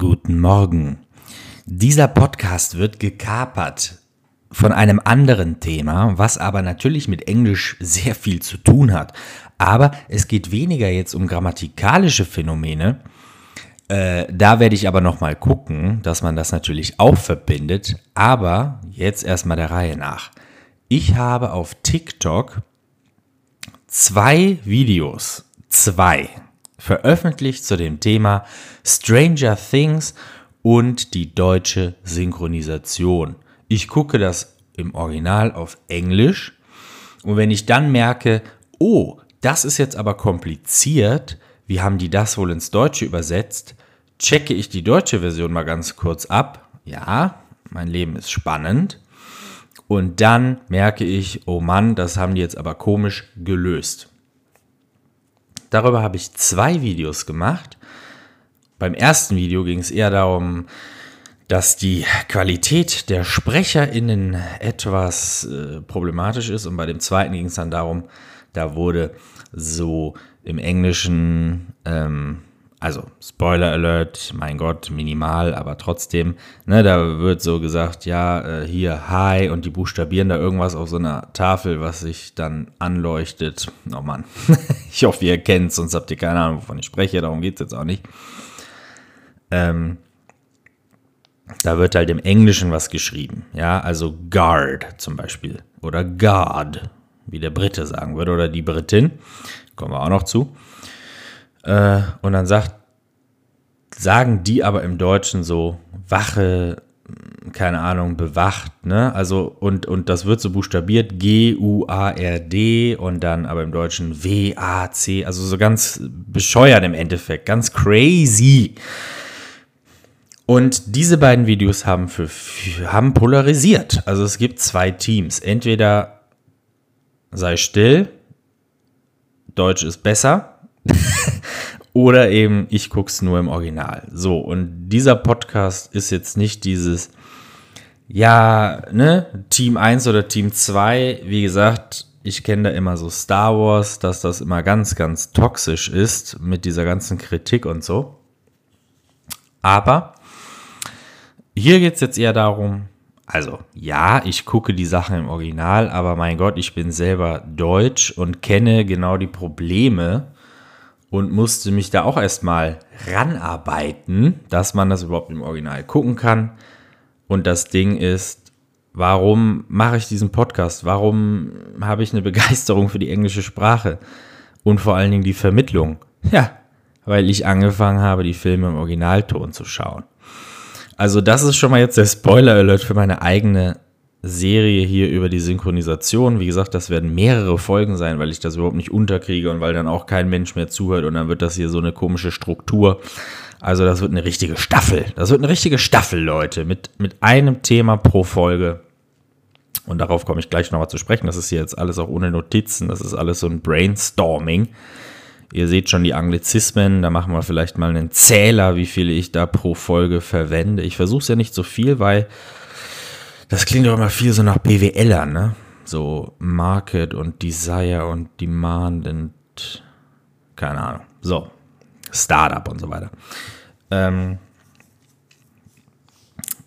Guten Morgen. Dieser Podcast wird gekapert von einem anderen Thema, was aber natürlich mit Englisch sehr viel zu tun hat. Aber es geht weniger jetzt um grammatikalische Phänomene. Äh, da werde ich aber nochmal gucken, dass man das natürlich auch verbindet. Aber jetzt erstmal der Reihe nach. Ich habe auf TikTok zwei Videos, zwei veröffentlicht zu dem Thema Stranger Things und die deutsche Synchronisation. Ich gucke das im Original auf Englisch und wenn ich dann merke, oh, das ist jetzt aber kompliziert, wie haben die das wohl ins Deutsche übersetzt, checke ich die deutsche Version mal ganz kurz ab. Ja, mein Leben ist spannend. Und dann merke ich, oh Mann, das haben die jetzt aber komisch gelöst. Darüber habe ich zwei Videos gemacht. Beim ersten Video ging es eher darum, dass die Qualität der SprecherInnen etwas äh, problematisch ist. Und bei dem zweiten ging es dann darum, da wurde so im Englischen ähm, also Spoiler Alert, mein Gott, minimal, aber trotzdem, ne, da wird so gesagt, ja, äh, hier Hi und die buchstabieren da irgendwas auf so einer Tafel, was sich dann anleuchtet. Oh Mann, ich hoffe, ihr kennt sonst habt ihr keine Ahnung, wovon ich spreche, darum geht es jetzt auch nicht. Ähm, da wird halt im Englischen was geschrieben, ja, also Guard zum Beispiel oder Guard, wie der Brite sagen würde, oder die Britin, kommen wir auch noch zu. Äh, und dann sagt, sagen die aber im Deutschen so Wache, keine Ahnung, bewacht, ne? Also, und, und das wird so buchstabiert, G-U-A-R-D und dann aber im Deutschen W-A-C, also so ganz bescheuert im Endeffekt, ganz crazy. Und diese beiden Videos haben, für, haben polarisiert. Also es gibt zwei Teams. Entweder sei still, Deutsch ist besser. Oder eben, ich gucke es nur im Original. So, und dieser Podcast ist jetzt nicht dieses, ja, ne, Team 1 oder Team 2. Wie gesagt, ich kenne da immer so Star Wars, dass das immer ganz, ganz toxisch ist mit dieser ganzen Kritik und so. Aber hier geht es jetzt eher darum, also ja, ich gucke die Sachen im Original, aber mein Gott, ich bin selber deutsch und kenne genau die Probleme, und musste mich da auch erstmal ranarbeiten, dass man das überhaupt im Original gucken kann. Und das Ding ist, warum mache ich diesen Podcast? Warum habe ich eine Begeisterung für die englische Sprache? Und vor allen Dingen die Vermittlung. Ja, weil ich angefangen habe, die Filme im Originalton zu schauen. Also das ist schon mal jetzt der Spoiler-Alert für meine eigene Serie hier über die Synchronisation. Wie gesagt, das werden mehrere Folgen sein, weil ich das überhaupt nicht unterkriege und weil dann auch kein Mensch mehr zuhört und dann wird das hier so eine komische Struktur. Also das wird eine richtige Staffel. Das wird eine richtige Staffel, Leute, mit, mit einem Thema pro Folge. Und darauf komme ich gleich nochmal zu sprechen. Das ist hier jetzt alles auch ohne Notizen. Das ist alles so ein Brainstorming. Ihr seht schon die Anglizismen. Da machen wir vielleicht mal einen Zähler, wie viele ich da pro Folge verwende. Ich versuche es ja nicht so viel, weil das klingt doch immer viel so nach BWLer, ne? So Market und Desire und Demand und keine Ahnung. So, Startup und so weiter. Ähm,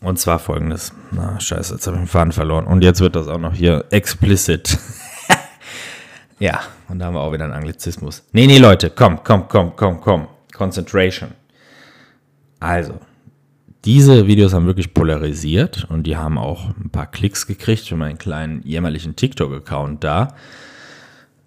und zwar folgendes. Na, scheiße, jetzt habe ich den Faden verloren. Und jetzt wird das auch noch hier explicit. ja, und da haben wir auch wieder einen Anglizismus. Nee, nee, Leute, komm, komm, komm, komm, komm. Concentration. Also, diese Videos haben wirklich polarisiert und die haben auch ein paar Klicks gekriegt für meinen kleinen jämmerlichen TikTok-Account da.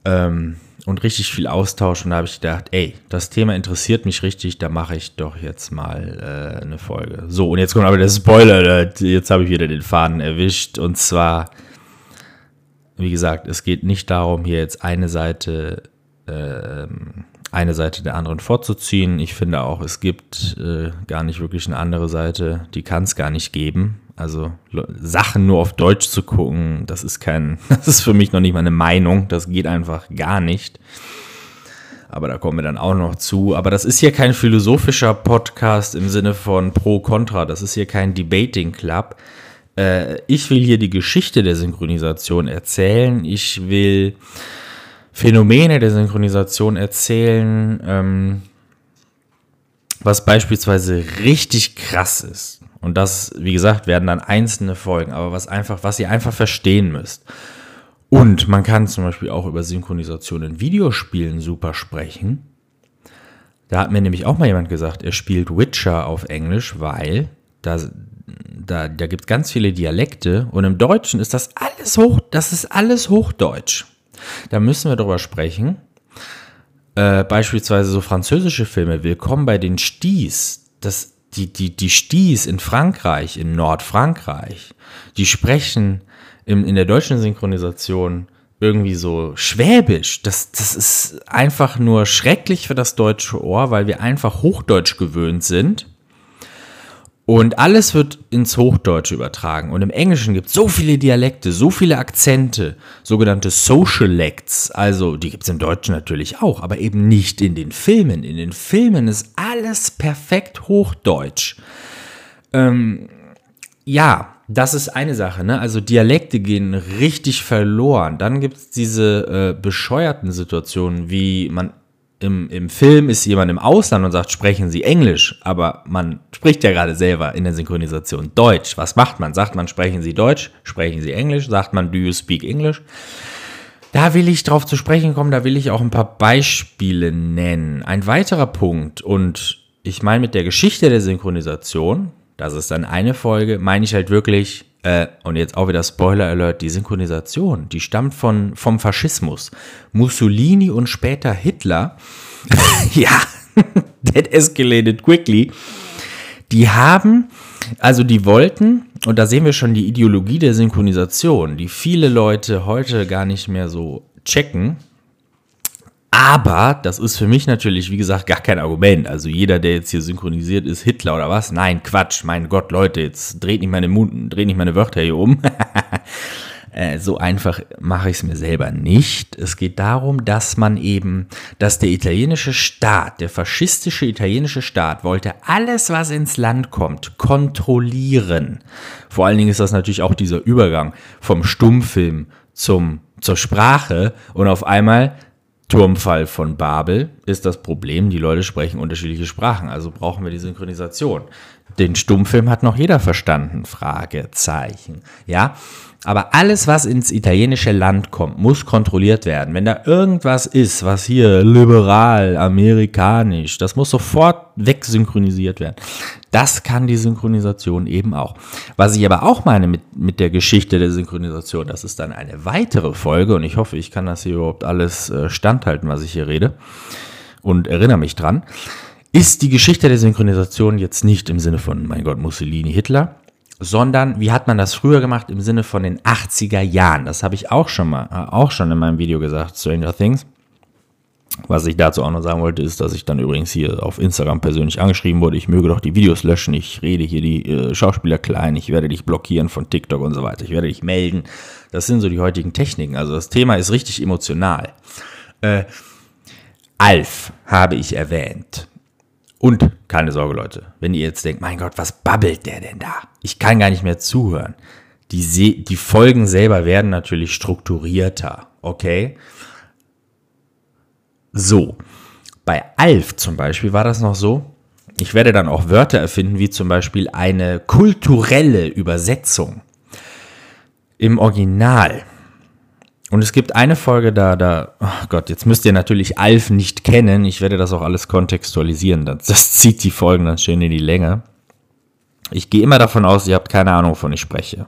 Ähm, und richtig viel Austausch. Und da habe ich gedacht, ey, das Thema interessiert mich richtig, da mache ich doch jetzt mal äh, eine Folge. So, und jetzt kommt aber der Spoiler. Jetzt habe ich wieder den Faden erwischt. Und zwar, wie gesagt, es geht nicht darum, hier jetzt eine Seite äh, eine Seite der anderen vorzuziehen. Ich finde auch, es gibt äh, gar nicht wirklich eine andere Seite, die kann es gar nicht geben. Also Sachen nur auf Deutsch zu gucken, das ist kein, das ist für mich noch nicht mal eine Meinung, das geht einfach gar nicht. Aber da kommen wir dann auch noch zu. Aber das ist hier kein philosophischer Podcast im Sinne von Pro-Contra. Das ist hier kein Debating Club. Äh, ich will hier die Geschichte der Synchronisation erzählen. Ich will Phänomene der Synchronisation erzählen, ähm, was beispielsweise richtig krass ist, und das, wie gesagt, werden dann einzelne Folgen, aber was einfach, was ihr einfach verstehen müsst. Und man kann zum Beispiel auch über Synchronisation in Videospielen super sprechen. Da hat mir nämlich auch mal jemand gesagt, er spielt Witcher auf Englisch, weil da, da, da gibt es ganz viele Dialekte und im Deutschen ist das alles hoch, das ist alles Hochdeutsch. Da müssen wir drüber sprechen. Äh, beispielsweise so französische Filme, Willkommen bei den Sties, das, die, die, die Sties in Frankreich, in Nordfrankreich, die sprechen im, in der deutschen Synchronisation irgendwie so schwäbisch. Das, das ist einfach nur schrecklich für das deutsche Ohr, weil wir einfach Hochdeutsch gewöhnt sind. Und alles wird ins Hochdeutsche übertragen. Und im Englischen gibt es so viele Dialekte, so viele Akzente, sogenannte Socialects. Also, die gibt es im Deutschen natürlich auch, aber eben nicht in den Filmen. In den Filmen ist alles perfekt Hochdeutsch. Ähm, ja, das ist eine Sache, ne? Also Dialekte gehen richtig verloren. Dann gibt es diese äh, bescheuerten Situationen, wie man im, im Film ist jemand im Ausland und sagt, sprechen Sie Englisch, aber man spricht ja gerade selber in der Synchronisation Deutsch. Was macht man? Sagt man, sprechen Sie Deutsch, sprechen Sie Englisch, sagt man, do you speak English? Da will ich drauf zu sprechen kommen, da will ich auch ein paar Beispiele nennen. Ein weiterer Punkt, und ich meine mit der Geschichte der Synchronisation, das ist dann eine Folge, meine ich halt wirklich äh, und jetzt auch wieder Spoiler Alert, die Synchronisation, die stammt von, vom Faschismus. Mussolini und später Hitler, ja, that escalated quickly, die haben, also die wollten, und da sehen wir schon die Ideologie der Synchronisation, die viele Leute heute gar nicht mehr so checken, aber das ist für mich natürlich, wie gesagt, gar kein Argument. Also jeder, der jetzt hier synchronisiert ist, Hitler oder was? Nein, Quatsch. Mein Gott, Leute, jetzt dreht nicht meine, Mund, dreht nicht meine Wörter hier um. Äh, so einfach mache ich es mir selber nicht. Es geht darum, dass man eben, dass der italienische Staat, der faschistische italienische Staat wollte alles, was ins Land kommt, kontrollieren. Vor allen Dingen ist das natürlich auch dieser Übergang vom Stummfilm zum, zur Sprache und auf einmal Turmfall von Babel ist das Problem, die Leute sprechen unterschiedliche Sprachen, also brauchen wir die Synchronisation. Den Stummfilm hat noch jeder verstanden, Fragezeichen. Ja, aber alles, was ins italienische Land kommt, muss kontrolliert werden. Wenn da irgendwas ist, was hier liberal, amerikanisch, das muss sofort wegsynchronisiert werden. Das kann die Synchronisation eben auch. Was ich aber auch meine mit, mit der Geschichte der Synchronisation, das ist dann eine weitere Folge und ich hoffe, ich kann das hier überhaupt alles äh, standhalten, was ich hier rede und erinnere mich dran, ist die Geschichte der Synchronisation jetzt nicht im Sinne von, mein Gott, Mussolini, Hitler, sondern wie hat man das früher gemacht im Sinne von den 80er Jahren. Das habe ich auch schon mal, äh, auch schon in meinem Video gesagt, Stranger Things. Was ich dazu auch noch sagen wollte, ist, dass ich dann übrigens hier auf Instagram persönlich angeschrieben wurde, ich möge doch die Videos löschen, ich rede hier die äh, Schauspieler klein, ich werde dich blockieren von TikTok und so weiter, ich werde dich melden. Das sind so die heutigen Techniken. Also das Thema ist richtig emotional. Äh, Alf habe ich erwähnt. Und keine Sorge, Leute, wenn ihr jetzt denkt, mein Gott, was babbelt der denn da? Ich kann gar nicht mehr zuhören. Die, die Folgen selber werden natürlich strukturierter, okay? So, bei Alf zum Beispiel war das noch so, ich werde dann auch Wörter erfinden, wie zum Beispiel eine kulturelle Übersetzung. Im Original und es gibt eine Folge da, da, oh Gott, jetzt müsst ihr natürlich Alf nicht kennen. Ich werde das auch alles kontextualisieren. Das, das zieht die Folgen dann schön in die Länge. Ich gehe immer davon aus, ihr habt keine Ahnung, wovon ich spreche.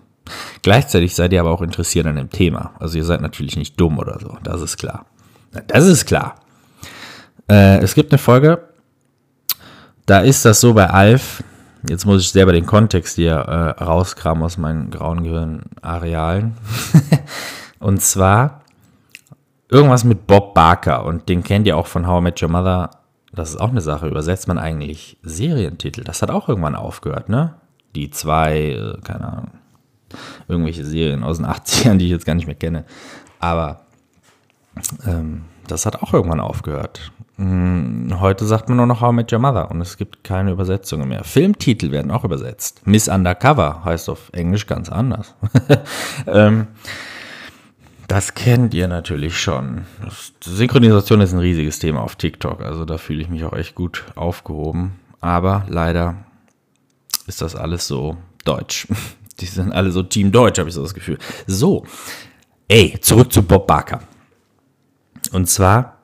Gleichzeitig seid ihr aber auch interessiert an dem Thema. Also ihr seid natürlich nicht dumm oder so. Das ist klar. Das ist klar. Äh, es gibt eine Folge, da ist das so bei Alf. Jetzt muss ich selber den Kontext hier äh, rauskramen aus meinen grauen Gehirnarealen. Und zwar irgendwas mit Bob Barker. Und den kennt ihr auch von How I Met Your Mother. Das ist auch eine Sache. Übersetzt man eigentlich Serientitel? Das hat auch irgendwann aufgehört, ne? Die zwei, äh, keine Ahnung, irgendwelche Serien aus den 80ern, die ich jetzt gar nicht mehr kenne. Aber ähm, das hat auch irgendwann aufgehört. Hm, heute sagt man nur noch How I Met Your Mother und es gibt keine Übersetzungen mehr. Filmtitel werden auch übersetzt. Miss Undercover heißt auf Englisch ganz anders. ähm, das kennt ihr natürlich schon. Synchronisation ist ein riesiges Thema auf TikTok, also da fühle ich mich auch echt gut aufgehoben. aber leider ist das alles so deutsch. Die sind alle so Team Deutsch, habe ich so das Gefühl. So, ey, zurück zu Bob Barker. Und zwar,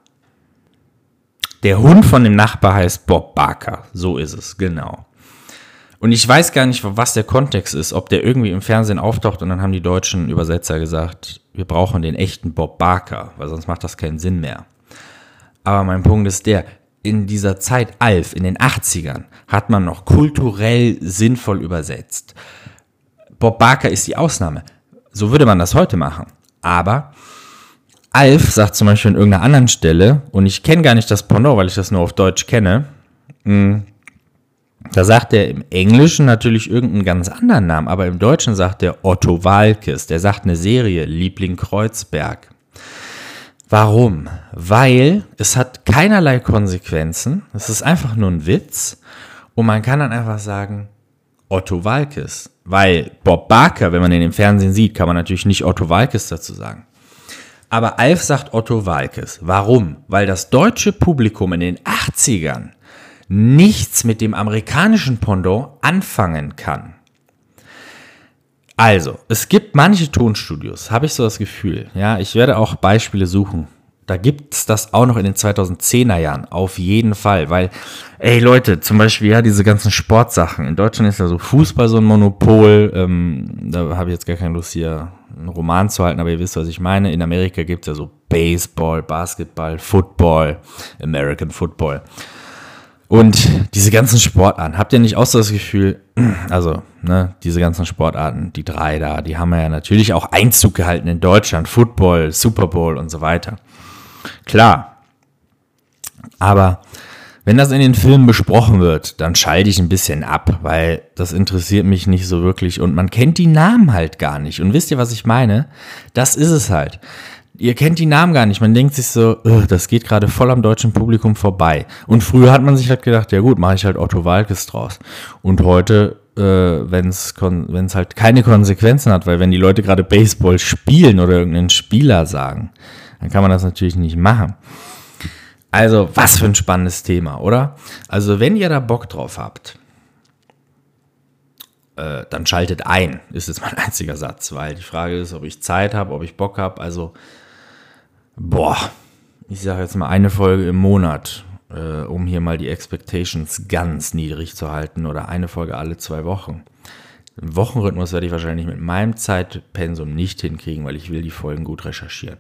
der Hund von dem Nachbar heißt Bob Barker. So ist es, genau. Und ich weiß gar nicht, was der Kontext ist, ob der irgendwie im Fernsehen auftaucht und dann haben die deutschen Übersetzer gesagt, wir brauchen den echten Bob Barker, weil sonst macht das keinen Sinn mehr. Aber mein Punkt ist der, in dieser Zeit Alf, in den 80ern, hat man noch kulturell sinnvoll übersetzt. Bob Barker ist die Ausnahme. So würde man das heute machen. Aber Alf sagt zum Beispiel an irgendeiner anderen Stelle, und ich kenne gar nicht das Pendant, weil ich das nur auf Deutsch kenne, hm, da sagt er im Englischen natürlich irgendeinen ganz anderen Namen, aber im Deutschen sagt er Otto Walkes. Der sagt eine Serie, Liebling Kreuzberg. Warum? Weil es hat keinerlei Konsequenzen. Es ist einfach nur ein Witz. Und man kann dann einfach sagen, Otto Walkes. Weil Bob Barker, wenn man ihn im Fernsehen sieht, kann man natürlich nicht Otto Walkes dazu sagen. Aber Alf sagt Otto Walkes. Warum? Weil das deutsche Publikum in den 80ern nichts mit dem amerikanischen Pendant anfangen kann. Also, es gibt manche Tonstudios, habe ich so das Gefühl. Ja, ich werde auch Beispiele suchen. Da gibt es das auch noch in den 2010er Jahren, auf jeden Fall. Weil, ey Leute, zum Beispiel ja diese ganzen Sportsachen. In Deutschland ist ja so Fußball so ein Monopol. Ähm, da habe ich jetzt gar keine Lust hier einen Roman zu halten, aber ihr wisst, was ich meine. In Amerika gibt es ja so Baseball, Basketball, Football, American Football. Und diese ganzen Sportarten, habt ihr nicht auch so das Gefühl, also, ne, diese ganzen Sportarten, die drei da, die haben ja natürlich auch Einzug gehalten in Deutschland, Football, Super Bowl und so weiter. Klar. Aber wenn das in den Filmen besprochen wird, dann schalte ich ein bisschen ab, weil das interessiert mich nicht so wirklich und man kennt die Namen halt gar nicht. Und wisst ihr, was ich meine? Das ist es halt. Ihr kennt die Namen gar nicht. Man denkt sich so, das geht gerade voll am deutschen Publikum vorbei. Und früher hat man sich halt gedacht, ja gut, mache ich halt Otto Walkes draus. Und heute, äh, wenn es halt keine Konsequenzen hat, weil wenn die Leute gerade Baseball spielen oder irgendeinen Spieler sagen, dann kann man das natürlich nicht machen. Also, was für ein spannendes Thema, oder? Also, wenn ihr da Bock drauf habt, äh, dann schaltet ein, ist jetzt mein einziger Satz, weil die Frage ist, ob ich Zeit habe, ob ich Bock habe. Also, boah, ich sage jetzt mal eine Folge im Monat, äh, um hier mal die Expectations ganz niedrig zu halten oder eine Folge alle zwei Wochen. Den Wochenrhythmus werde ich wahrscheinlich mit meinem Zeitpensum nicht hinkriegen, weil ich will die Folgen gut recherchieren.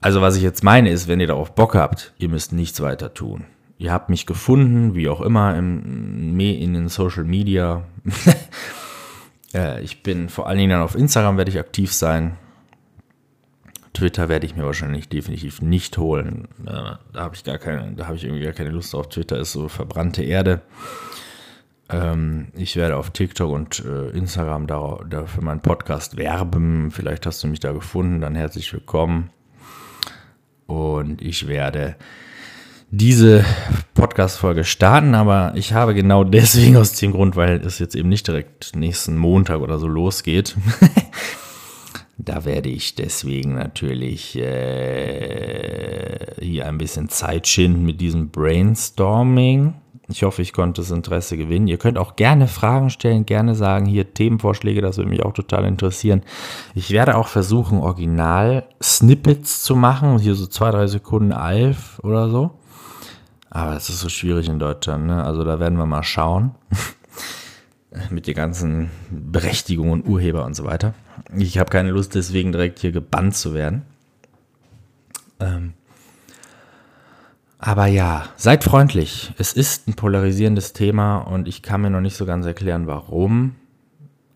Also was ich jetzt meine ist, wenn ihr darauf Bock habt, ihr müsst nichts weiter tun. Ihr habt mich gefunden, wie auch immer, im, in den Social Media. ich bin vor allen Dingen dann auf Instagram werde ich aktiv sein. Twitter werde ich mir wahrscheinlich definitiv nicht holen. Da habe ich gar keine, da habe ich irgendwie gar keine Lust auf. Twitter ist so verbrannte Erde. Ähm, ich werde auf TikTok und äh, Instagram da, für meinen Podcast werben. Vielleicht hast du mich da gefunden, dann herzlich willkommen. Und ich werde diese Podcast-Folge starten, aber ich habe genau deswegen aus dem Grund, weil es jetzt eben nicht direkt nächsten Montag oder so losgeht, Da werde ich deswegen natürlich äh, hier ein bisschen Zeit schinden mit diesem Brainstorming. Ich hoffe, ich konnte das Interesse gewinnen. Ihr könnt auch gerne Fragen stellen, gerne sagen, hier Themenvorschläge, das würde mich auch total interessieren. Ich werde auch versuchen, Original-Snippets zu machen, hier so zwei, drei Sekunden Alf oder so. Aber es ist so schwierig in Deutschland, ne? Also da werden wir mal schauen. mit den ganzen Berechtigungen, Urheber und so weiter. Ich habe keine Lust, deswegen direkt hier gebannt zu werden. Ähm, aber ja, seid freundlich. Es ist ein polarisierendes Thema und ich kann mir noch nicht so ganz erklären, warum.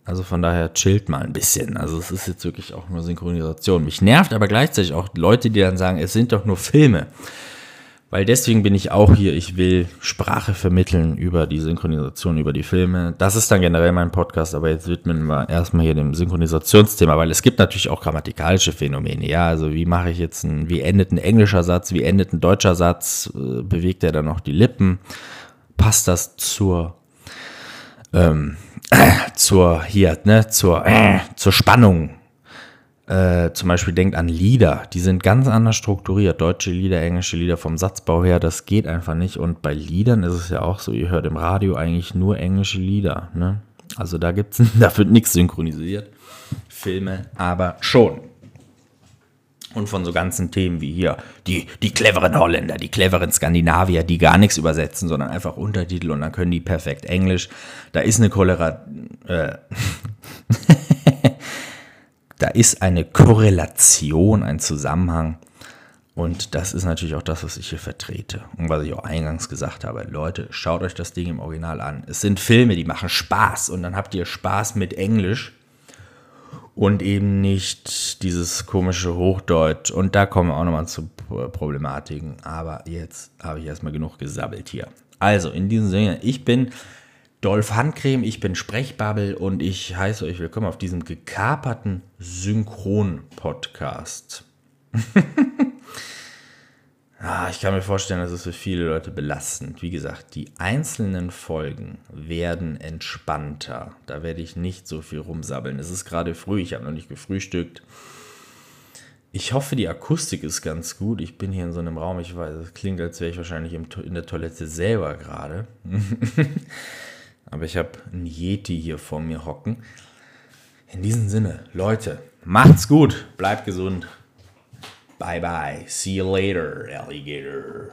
Also von daher chillt mal ein bisschen. Also es ist jetzt wirklich auch nur Synchronisation. Mich nervt aber gleichzeitig auch Leute, die dann sagen, es sind doch nur Filme. Weil deswegen bin ich auch hier. Ich will Sprache vermitteln über die Synchronisation, über die Filme. Das ist dann generell mein Podcast, aber jetzt widmen wir erstmal hier dem Synchronisationsthema, weil es gibt natürlich auch grammatikalische Phänomene. Ja, also wie mache ich jetzt ein, wie endet ein englischer Satz, wie endet ein deutscher Satz, äh, bewegt er dann noch die Lippen? Passt das zur, ähm, äh, zur, hier, ne, zur, äh, zur Spannung? Äh, zum Beispiel denkt an Lieder, die sind ganz anders strukturiert. Deutsche Lieder, englische Lieder vom Satzbau her, das geht einfach nicht. Und bei Liedern ist es ja auch so, ihr hört im Radio eigentlich nur englische Lieder. Ne? Also da gibt's, da wird nichts synchronisiert. Filme aber schon. Und von so ganzen Themen wie hier die, die cleveren Holländer, die cleveren Skandinavier, die gar nichts übersetzen, sondern einfach Untertitel und dann können die perfekt Englisch. Da ist eine Cholera. Äh, da ist eine Korrelation, ein Zusammenhang. Und das ist natürlich auch das, was ich hier vertrete. Und was ich auch eingangs gesagt habe. Leute, schaut euch das Ding im Original an. Es sind Filme, die machen Spaß. Und dann habt ihr Spaß mit Englisch und eben nicht dieses komische Hochdeutsch. Und da kommen wir auch nochmal zu Problematiken. Aber jetzt habe ich erstmal genug gesabbelt hier. Also, in diesem Sinne, ich bin Dolph Handcreme, ich bin Sprechbabbel und ich heiße euch willkommen auf diesem gekaperten Synchron-Podcast. ah, ich kann mir vorstellen, das ist für viele Leute belastend. Wie gesagt, die einzelnen Folgen werden entspannter. Da werde ich nicht so viel rumsabbeln. Es ist gerade früh, ich habe noch nicht gefrühstückt. Ich hoffe, die Akustik ist ganz gut. Ich bin hier in so einem Raum, ich weiß, es klingt, als wäre ich wahrscheinlich in der Toilette selber gerade. Aber ich habe einen Yeti hier vor mir hocken. In diesem Sinne, Leute, macht's gut, bleibt gesund. Bye bye. See you later, Alligator.